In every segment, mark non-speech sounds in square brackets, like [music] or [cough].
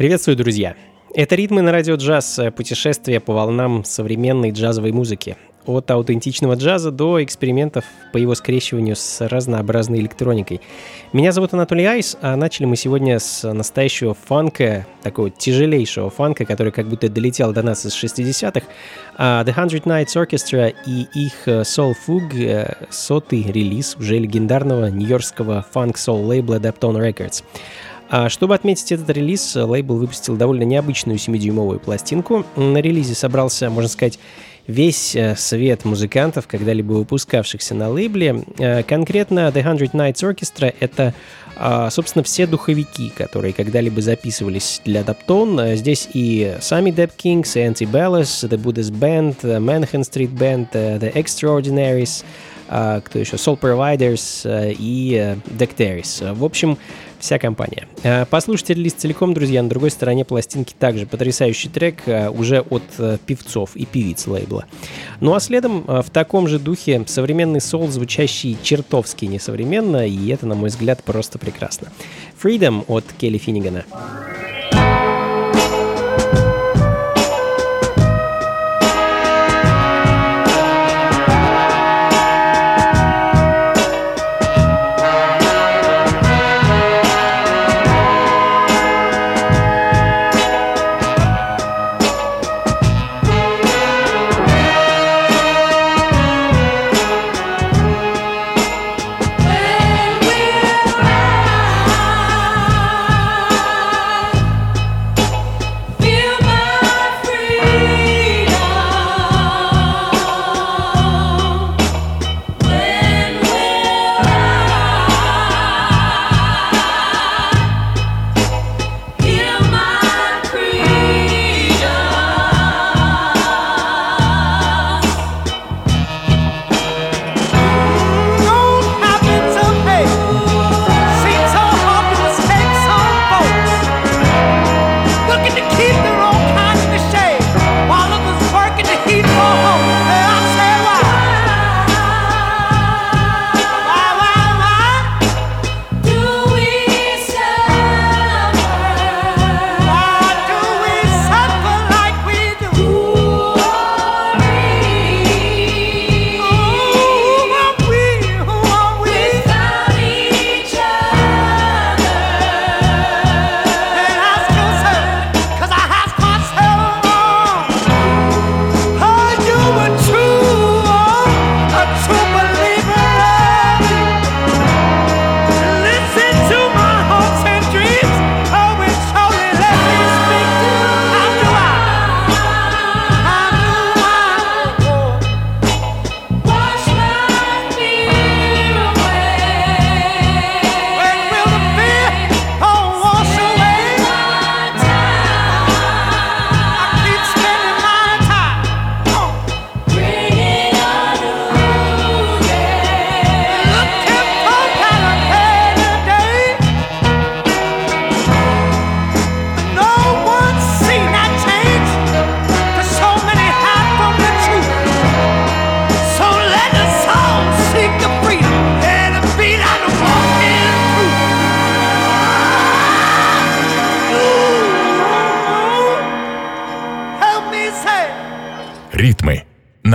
Приветствую, друзья! Это «Ритмы на радио джаз» — путешествие по волнам современной джазовой музыки. От аутентичного джаза до экспериментов по его скрещиванию с разнообразной электроникой. Меня зовут Анатолий Айс, а начали мы сегодня с настоящего фанка, такого тяжелейшего фанка, который как будто долетел до нас из 60-х. Uh, The Hundred Nights Orchestra и их Soul Fugue, uh, сотый релиз уже легендарного нью-йоркского фанк-соул лейбла Daptone Records. А чтобы отметить этот релиз, лейбл выпустил довольно необычную 7-дюймовую пластинку. На релизе собрался, можно сказать, весь э, свет музыкантов, когда-либо выпускавшихся на лейбле. Э, конкретно The Hundred Nights Orchestra — это, а, собственно, все духовики, которые когда-либо записывались для Daptone. Здесь и сами Dead Kings, и Antibellus, The Buddhist Band, Manhattan Street Band, The Extraordinaries, кто еще? Soul Providers и Dectaris. В общем, вся компания. Э, послушайте релиз целиком, друзья. На другой стороне пластинки также потрясающий трек э, уже от э, певцов и певиц лейбла. Ну а следом в таком же духе современный сол, звучащий чертовски несовременно, и это, на мой взгляд, просто прекрасно. Freedom от Келли Финнигана.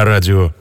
На радио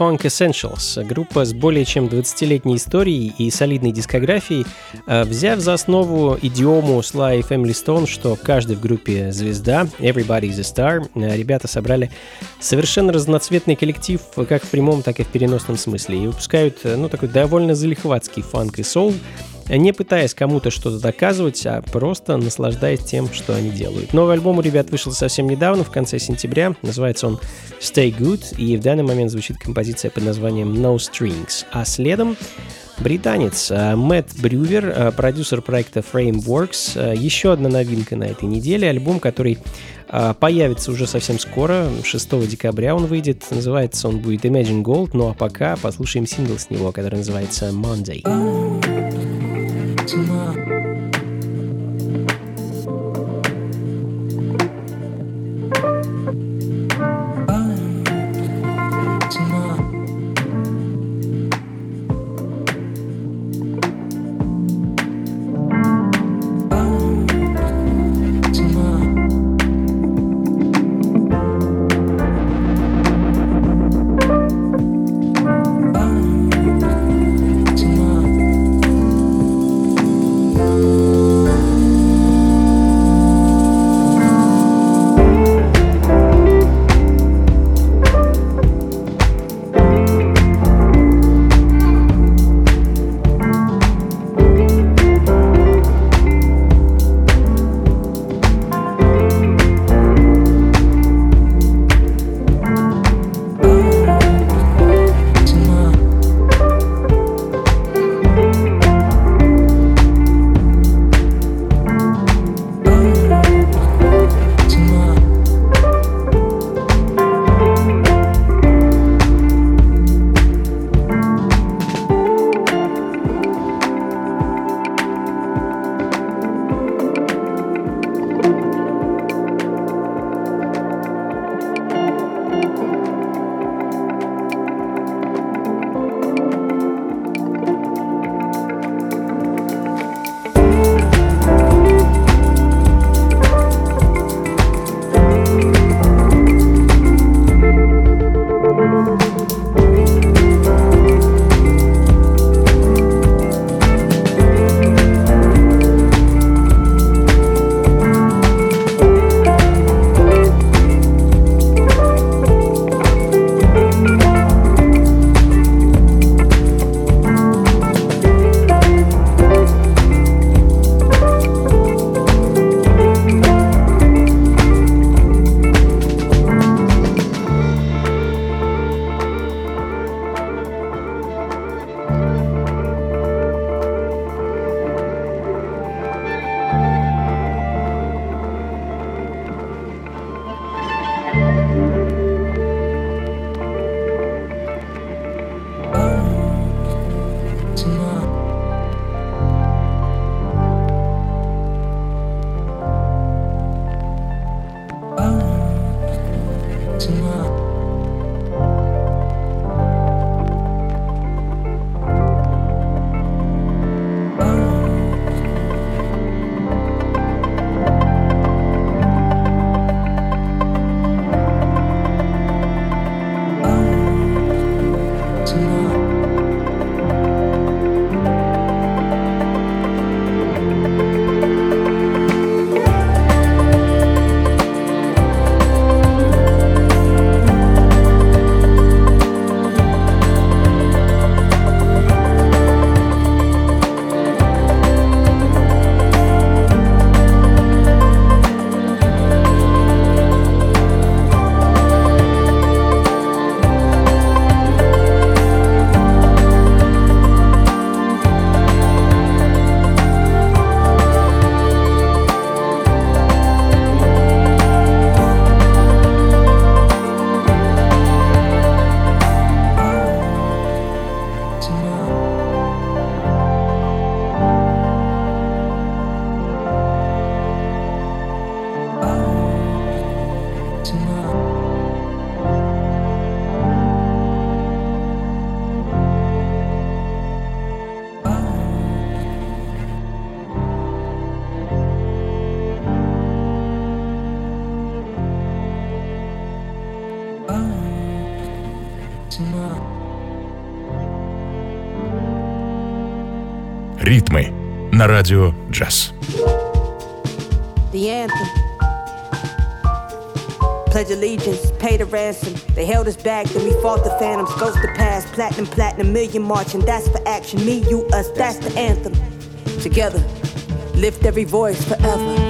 Funk Essentials, группа с более чем 20-летней историей и солидной дискографией, э, взяв за основу идиому Sly Family Stone, что каждый в группе звезда, everybody's a star, э, ребята собрали совершенно разноцветный коллектив как в прямом, так и в переносном смысле и выпускают э, ну, такой довольно залихватский фанк и соул, не пытаясь кому-то что-то доказывать, а просто наслаждаясь тем, что они делают. Новый альбом у ребят вышел совсем недавно, в конце сентября. Называется он Stay Good, и в данный момент звучит композиция под названием No Strings. А следом британец э, Мэтт Брювер, э, продюсер проекта Frameworks. Э, еще одна новинка на этой неделе, альбом, который появится уже совсем скоро, 6 декабря он выйдет, называется он будет Imagine Gold, ну а пока послушаем сингл с него, который называется Monday. Tomorrow. Ритмы на радио джаз. The anthem. Pledge allegiance, pay the ransom. They held us back, then we fought the phantoms. Ghost the past, platinum, platinum, million marching. That's for action. Me, you, us, that's the anthem. Together, lift every voice forever.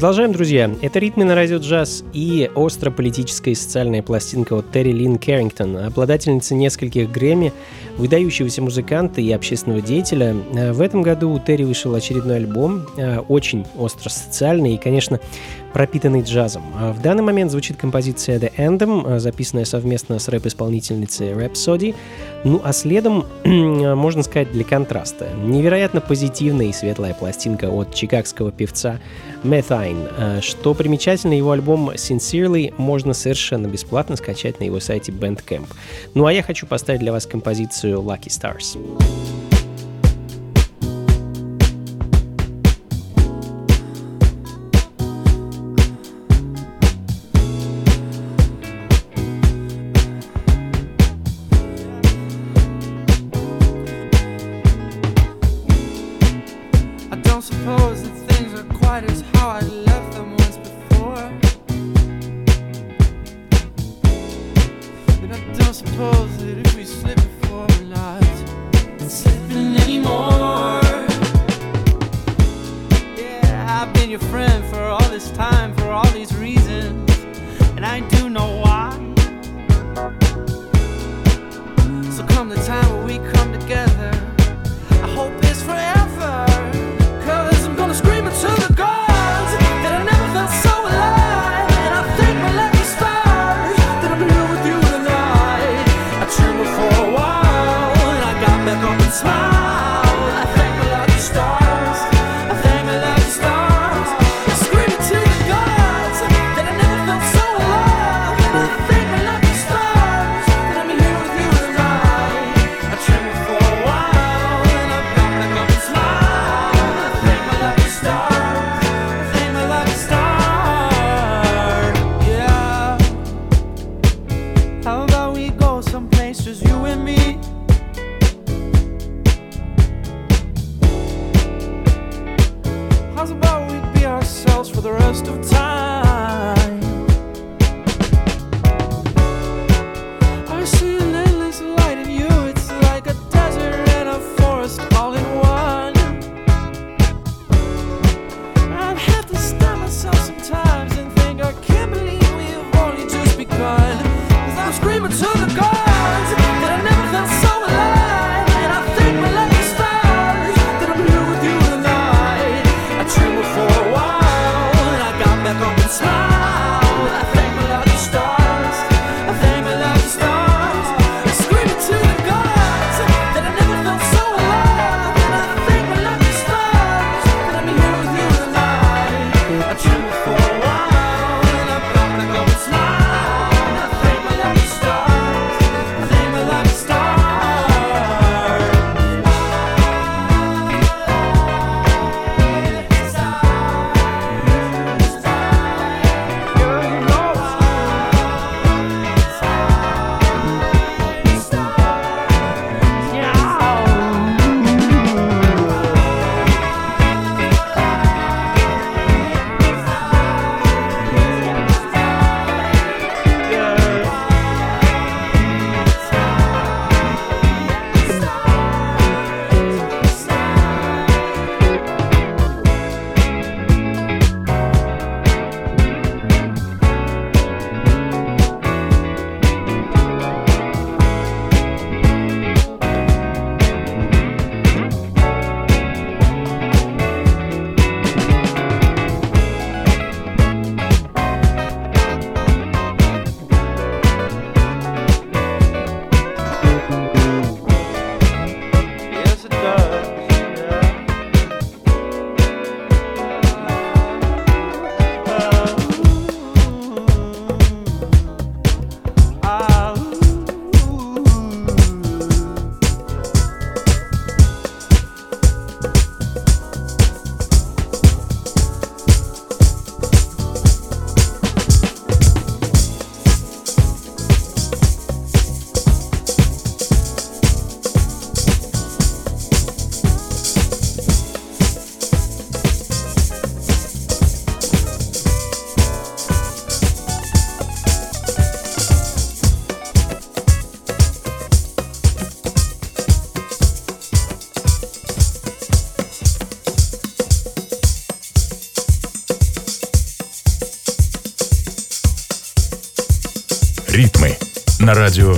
Продолжаем, друзья. Это «Ритмы на радио джаз» и остро-политическая и социальная пластинка от Терри Лин Керрингтон, обладательница нескольких Грэмми, выдающегося музыканта и общественного деятеля. Э, в этом году у Терри вышел очередной альбом, э, очень остро-социальный и, конечно, пропитанный джазом. А в данный момент звучит композиция The Anthem, э, записанная совместно с рэп-исполнительницей Rhapsody. Ну а следом, [clears throat] можно сказать, для контраста, невероятно позитивная и светлая пластинка от чикагского певца Methine. Что примечательно, его альбом Sincerely можно совершенно бесплатно скачать на его сайте Bandcamp. Ну а я хочу поставить для вас композицию Lucky Stars. На радио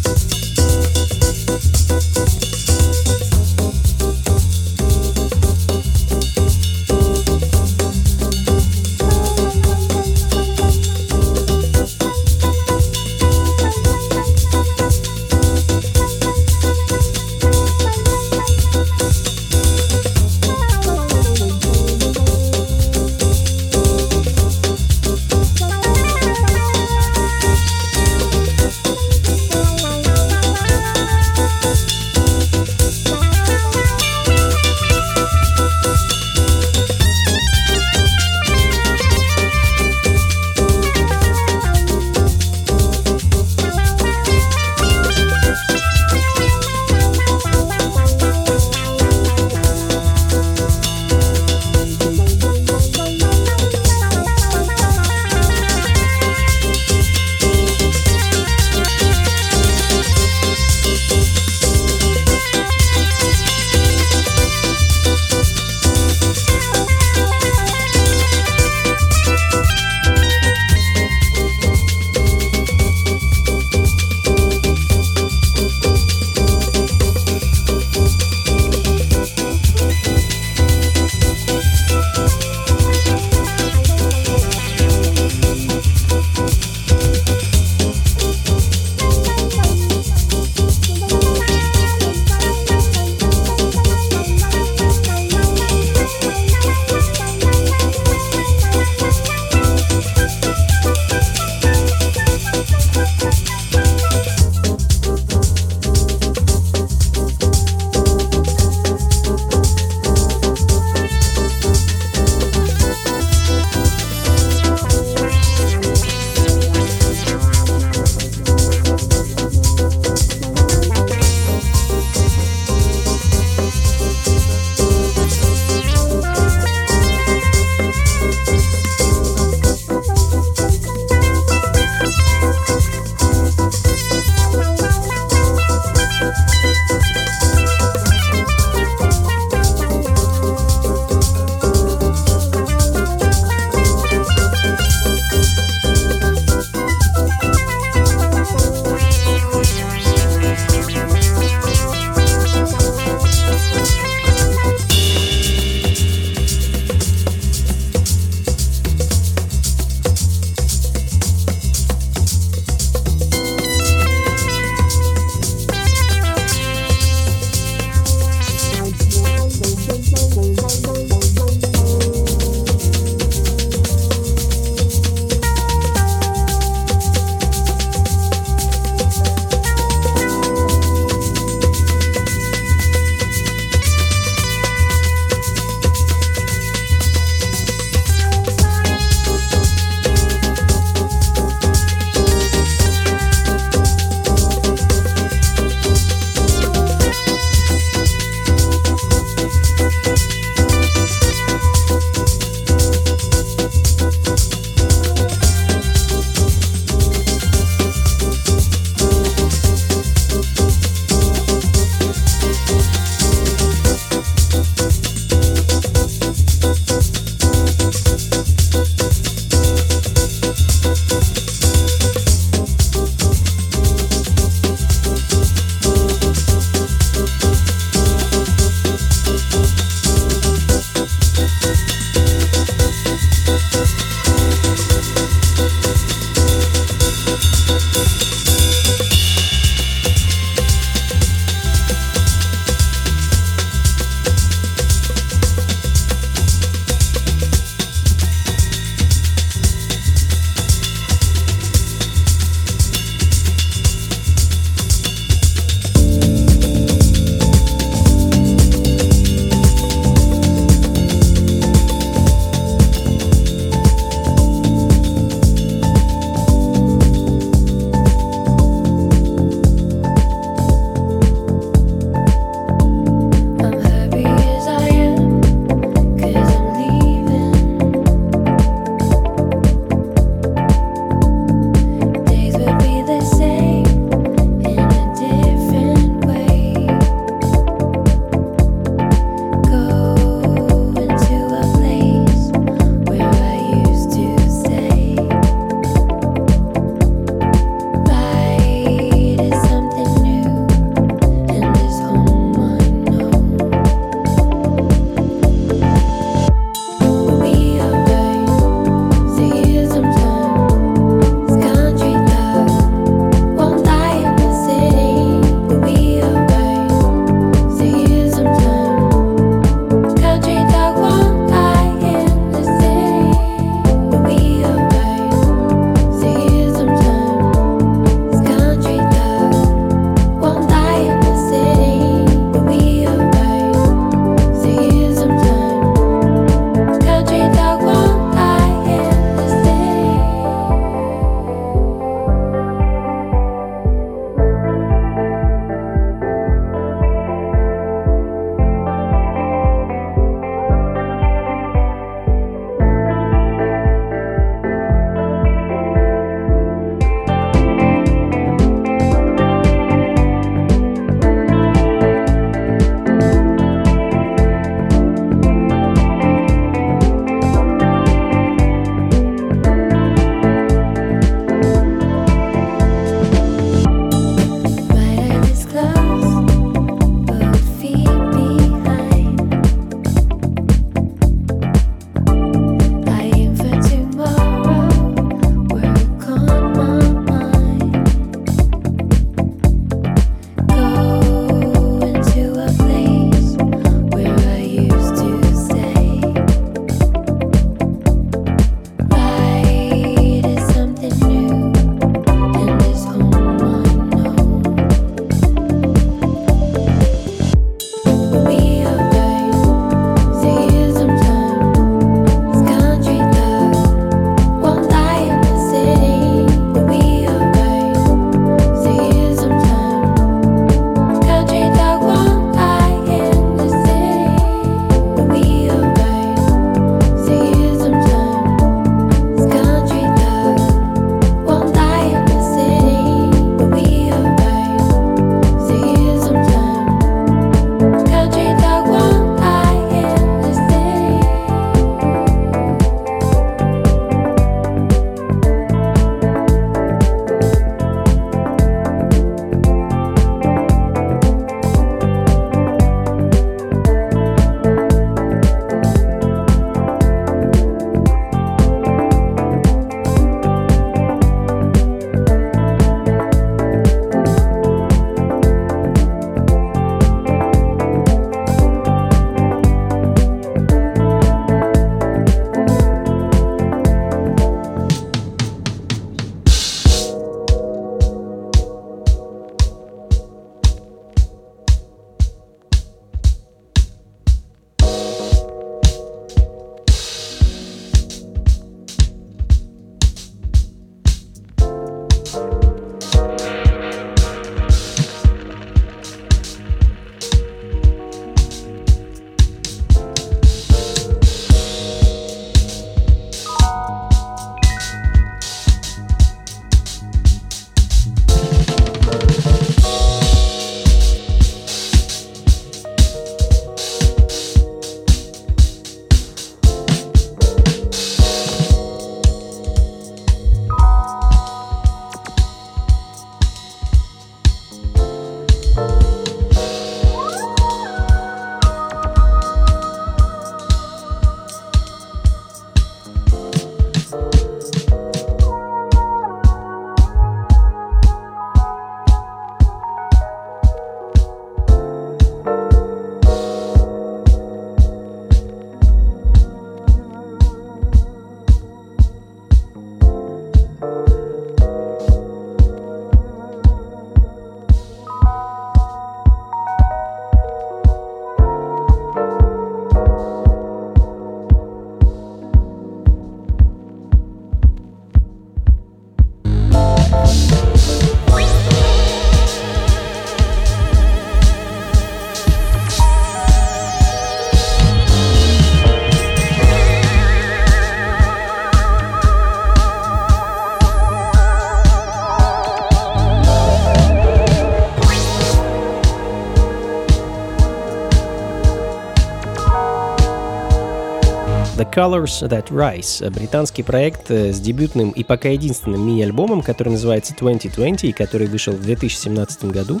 Colors That Rise, британский проект с дебютным и пока единственным мини-альбомом, который называется 2020 и который вышел в 2017 году.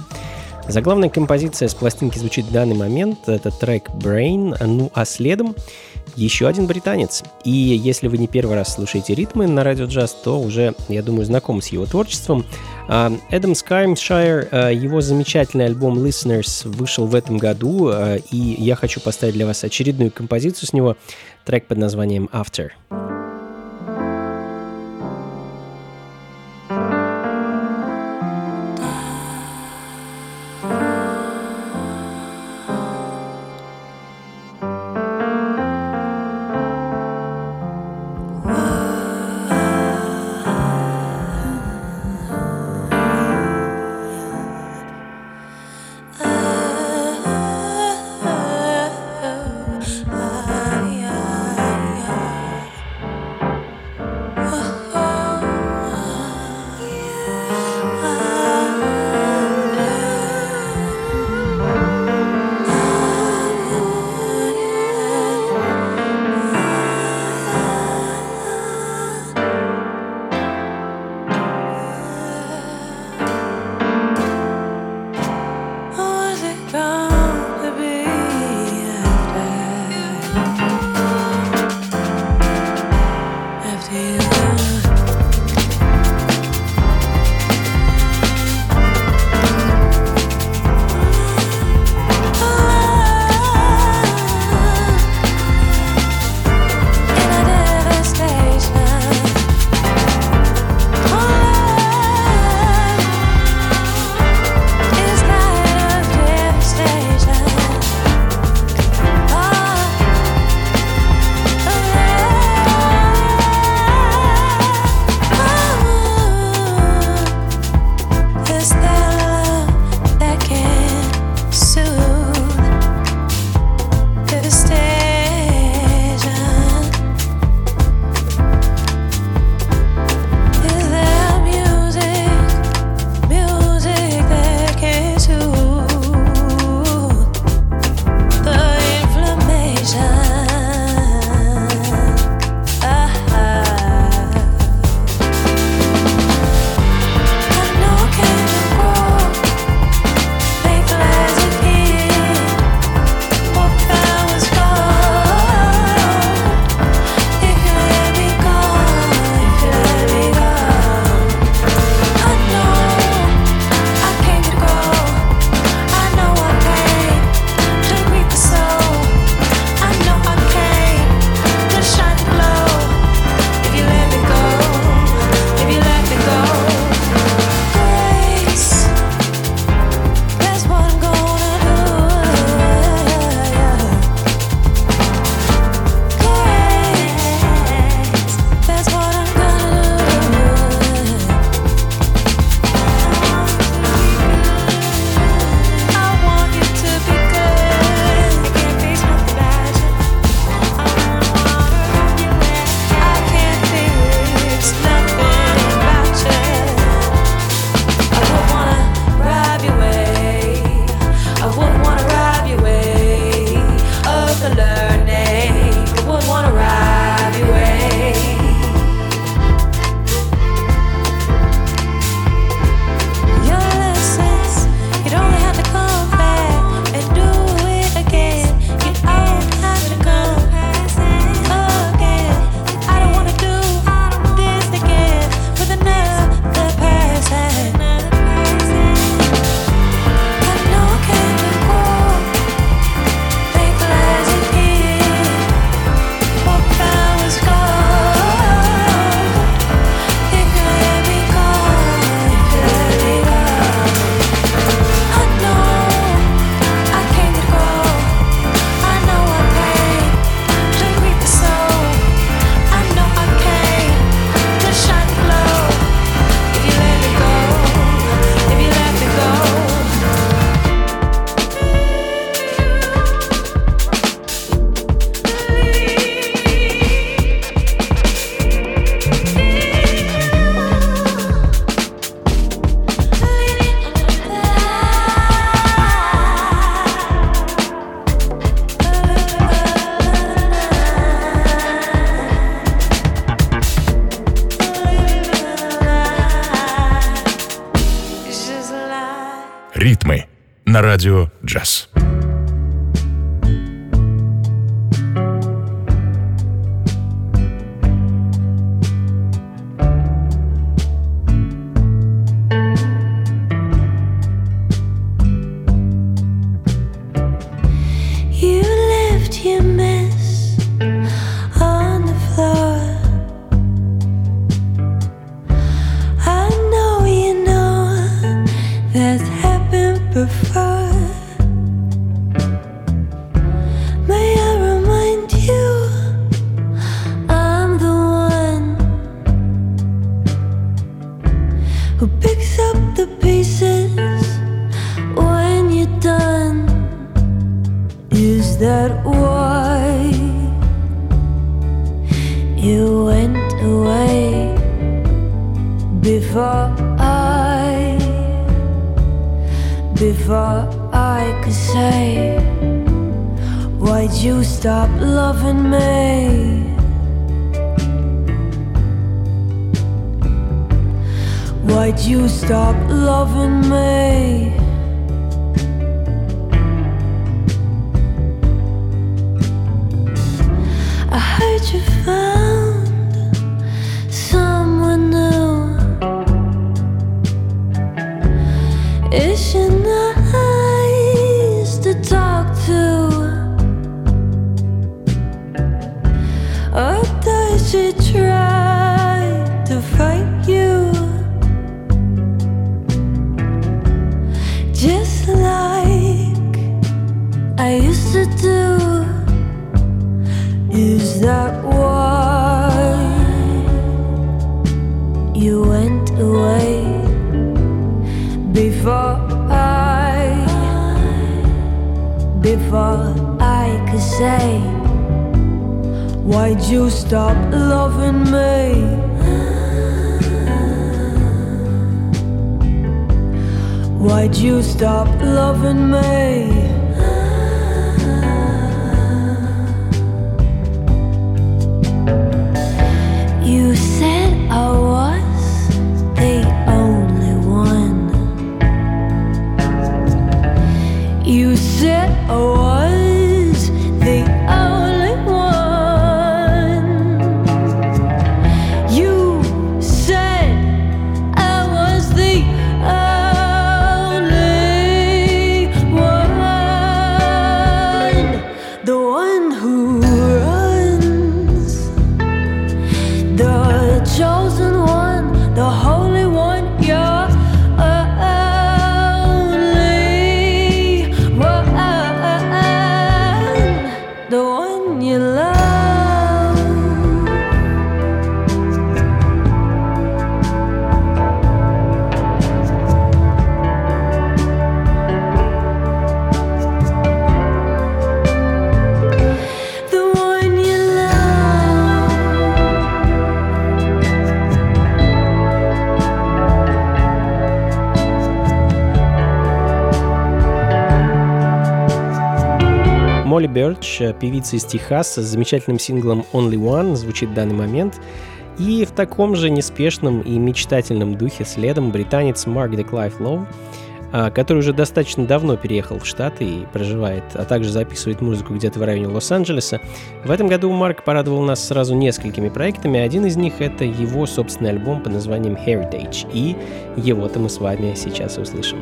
Заглавная композиция с пластинки звучит в данный момент, это трек Brain, ну а следом еще один британец. И если вы не первый раз слушаете ритмы на радио джаз, то уже, я думаю, знаком с его творчеством. А, Эдам Скаймшайр, а, его замечательный альбом Listeners вышел в этом году, а, и я хочу поставить для вас очередную композицию с него, трек под названием After. Ритмы Молли Бёрч, певица из Техаса с замечательным синглом Only One, звучит в данный момент. И в таком же неспешном и мечтательном духе следом британец Марк Деклайф Лоу, который уже достаточно давно переехал в Штаты и проживает, а также записывает музыку где-то в районе Лос-Анджелеса. В этом году Марк порадовал нас сразу несколькими проектами. Один из них — это его собственный альбом под названием Heritage, и его-то мы с вами сейчас услышим.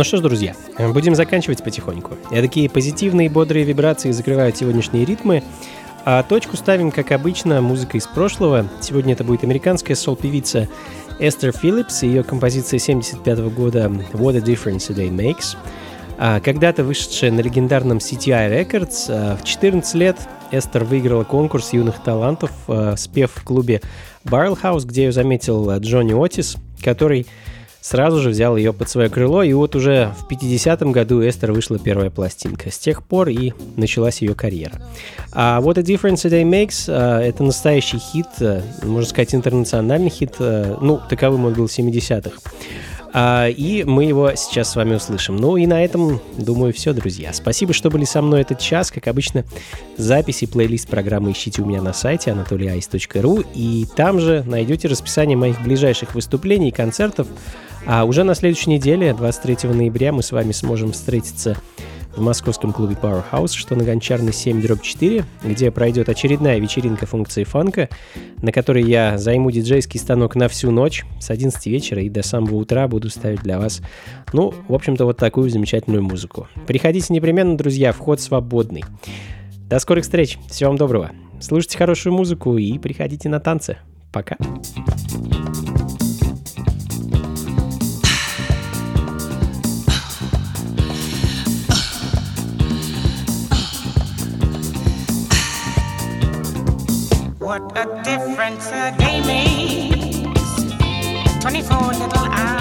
Ну что ж, друзья, будем заканчивать потихоньку. И такие позитивные бодрые вибрации закрывают сегодняшние ритмы. А точку ставим, как обычно, музыка из прошлого. Сегодня это будет американская сол-певица Эстер Филлипс и ее композиция 75 года «What a Difference a Day Makes». А, когда-то вышедшая на легендарном CTI Records, а, в 14 лет Эстер выиграла конкурс юных талантов, а, спев в клубе Barrel House, где ее заметил Джонни Отис, который сразу же взял ее под свое крыло, и вот уже в 50-м году Эстер вышла первая пластинка. С тех пор и началась ее карьера. А What a Difference a Day Makes а, это настоящий хит, а, можно сказать, интернациональный хит, а, ну, таковым он был в 70-х. И мы его сейчас с вами услышим. Ну и на этом, думаю, все, друзья. Спасибо, что были со мной этот час. Как обычно, записи, плейлист программы ищите у меня на сайте anatolyice.ru и там же найдете расписание моих ближайших выступлений и концертов, а уже на следующей неделе, 23 ноября, мы с вами сможем встретиться в московском клубе Powerhouse, что на Гончарной 7 дробь 4, где пройдет очередная вечеринка функции фанка, на которой я займу диджейский станок на всю ночь с 11 вечера и до самого утра буду ставить для вас, ну, в общем-то, вот такую замечательную музыку. Приходите непременно, друзья, вход свободный. До скорых встреч, всего вам доброго. Слушайте хорошую музыку и приходите на танцы. Пока. What a difference a day makes. 24 little hours